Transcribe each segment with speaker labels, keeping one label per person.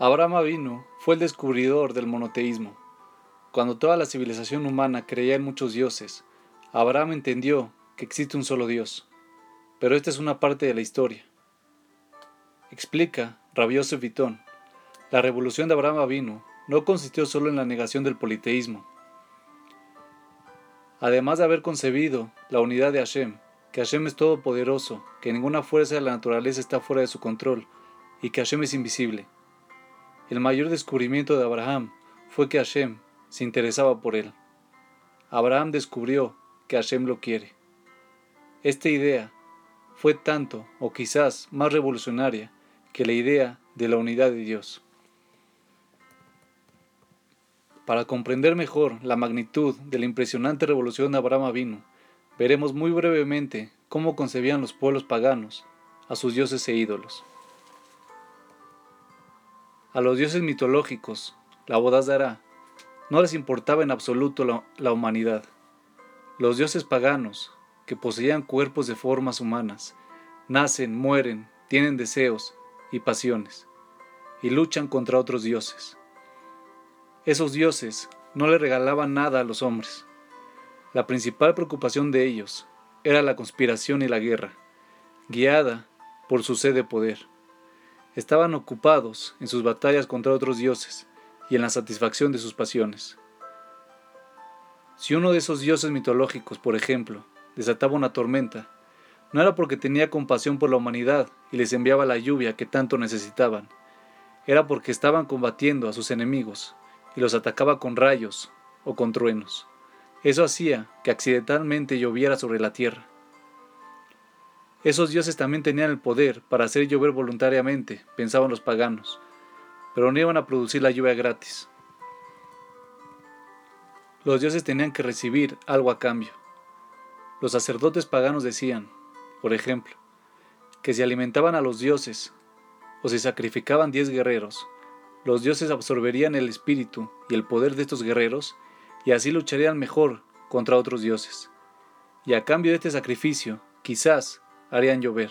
Speaker 1: Abraham Avinu fue el descubridor del monoteísmo. Cuando toda la civilización humana creía en muchos dioses, Abraham entendió que existe un solo Dios. Pero esta es una parte de la historia. Explica Rabbi Yosef la revolución de Abraham Avinu no consistió solo en la negación del politeísmo. Además de haber concebido la unidad de Hashem, que Hashem es todopoderoso, que ninguna fuerza de la naturaleza está fuera de su control y que Hashem es invisible. El mayor descubrimiento de Abraham fue que Hashem se interesaba por él. Abraham descubrió que Hashem lo quiere. Esta idea fue tanto o quizás más revolucionaria que la idea de la unidad de Dios. Para comprender mejor la magnitud de la impresionante revolución de Abraham vino, veremos muy brevemente cómo concebían los pueblos paganos a sus dioses e ídolos. A los dioses mitológicos, la Bodazara, no les importaba en absoluto la, la humanidad. Los dioses paganos, que poseían cuerpos de formas humanas, nacen, mueren, tienen deseos y pasiones, y luchan contra otros dioses. Esos dioses no le regalaban nada a los hombres. La principal preocupación de ellos era la conspiración y la guerra, guiada por su sed de poder. Estaban ocupados en sus batallas contra otros dioses y en la satisfacción de sus pasiones. Si uno de esos dioses mitológicos, por ejemplo, desataba una tormenta, no era porque tenía compasión por la humanidad y les enviaba la lluvia que tanto necesitaban, era porque estaban combatiendo a sus enemigos y los atacaba con rayos o con truenos. Eso hacía que accidentalmente lloviera sobre la tierra. Esos dioses también tenían el poder para hacer llover voluntariamente, pensaban los paganos, pero no iban a producir la lluvia gratis. Los dioses tenían que recibir algo a cambio. Los sacerdotes paganos decían, por ejemplo, que si alimentaban a los dioses o si sacrificaban diez guerreros, los dioses absorberían el espíritu y el poder de estos guerreros y así lucharían mejor contra otros dioses. Y a cambio de este sacrificio, quizás harían llover.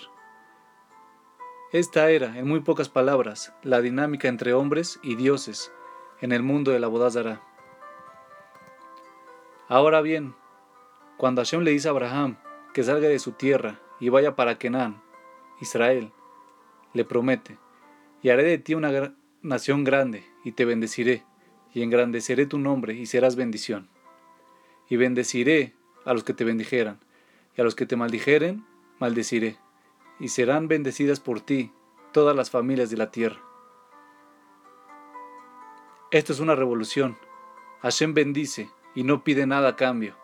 Speaker 1: Esta era, en muy pocas palabras, la dinámica entre hombres y dioses en el mundo de la Bodazara. Ahora bien, cuando Hashem le dice a Abraham que salga de su tierra y vaya para Kenan, Israel, le promete, y haré de ti una nación grande, y te bendeciré, y engrandeceré tu nombre, y serás bendición. Y bendeciré a los que te bendijeran, y a los que te maldijeren, maldeciré, y serán bendecidas por ti todas las familias de la tierra. Esto es una revolución. Hashem bendice y no pide nada a cambio.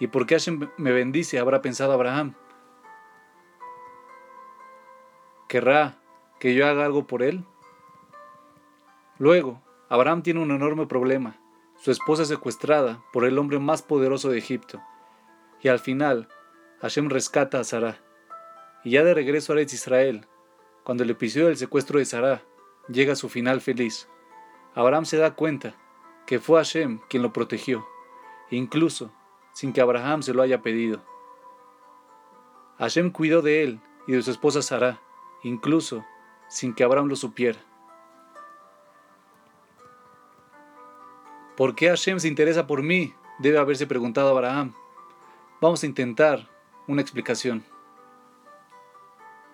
Speaker 1: ¿Y por qué Hashem me bendice? Habrá pensado Abraham. ¿Querrá que yo haga algo por él? Luego, Abraham tiene un enorme problema. Su esposa es secuestrada por el hombre más poderoso de Egipto. Y al final, Hashem rescata a Sarah. Y ya de regreso a Eretz Israel, cuando el episodio del secuestro de Sarah llega a su final feliz, Abraham se da cuenta que fue Hashem quien lo protegió, incluso sin que Abraham se lo haya pedido. Hashem cuidó de él y de su esposa Sarah, incluso sin que Abraham lo supiera. ¿Por qué Hashem se interesa por mí? Debe haberse preguntado Abraham. Vamos a intentar una explicación.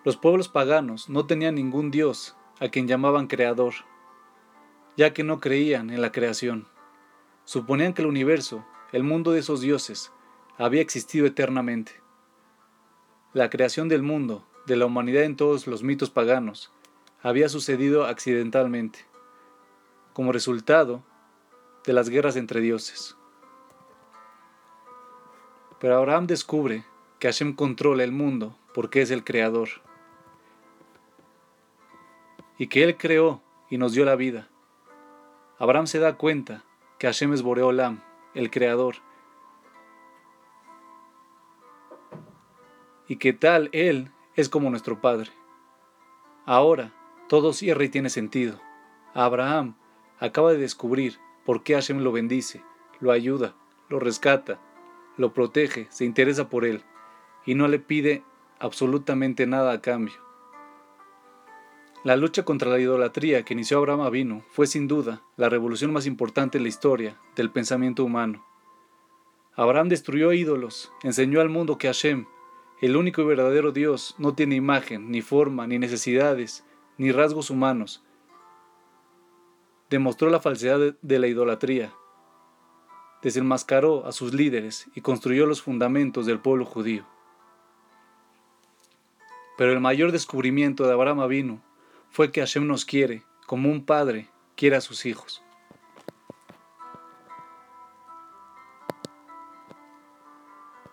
Speaker 1: Los pueblos paganos no tenían ningún dios a quien llamaban creador, ya que no creían en la creación. Suponían que el universo, el mundo de esos dioses, había existido eternamente. La creación del mundo, de la humanidad en todos los mitos paganos, había sucedido accidentalmente. Como resultado, de las guerras entre dioses. Pero Abraham descubre que Hashem controla el mundo porque es el creador. Y que Él creó y nos dio la vida. Abraham se da cuenta que Hashem es Boreolam, el creador. Y que tal Él es como nuestro Padre. Ahora todo cierra y tiene sentido. Abraham acaba de descubrir ¿Por qué Hashem lo bendice, lo ayuda, lo rescata, lo protege, se interesa por él y no le pide absolutamente nada a cambio? La lucha contra la idolatría que inició Abraham Avino fue sin duda la revolución más importante en la historia del pensamiento humano. Abraham destruyó ídolos, enseñó al mundo que Hashem, el único y verdadero Dios, no tiene imagen, ni forma, ni necesidades, ni rasgos humanos. Demostró la falsedad de la idolatría, desenmascaró a sus líderes y construyó los fundamentos del pueblo judío. Pero el mayor descubrimiento de Abraham Avino fue que Hashem nos quiere como un padre quiere a sus hijos.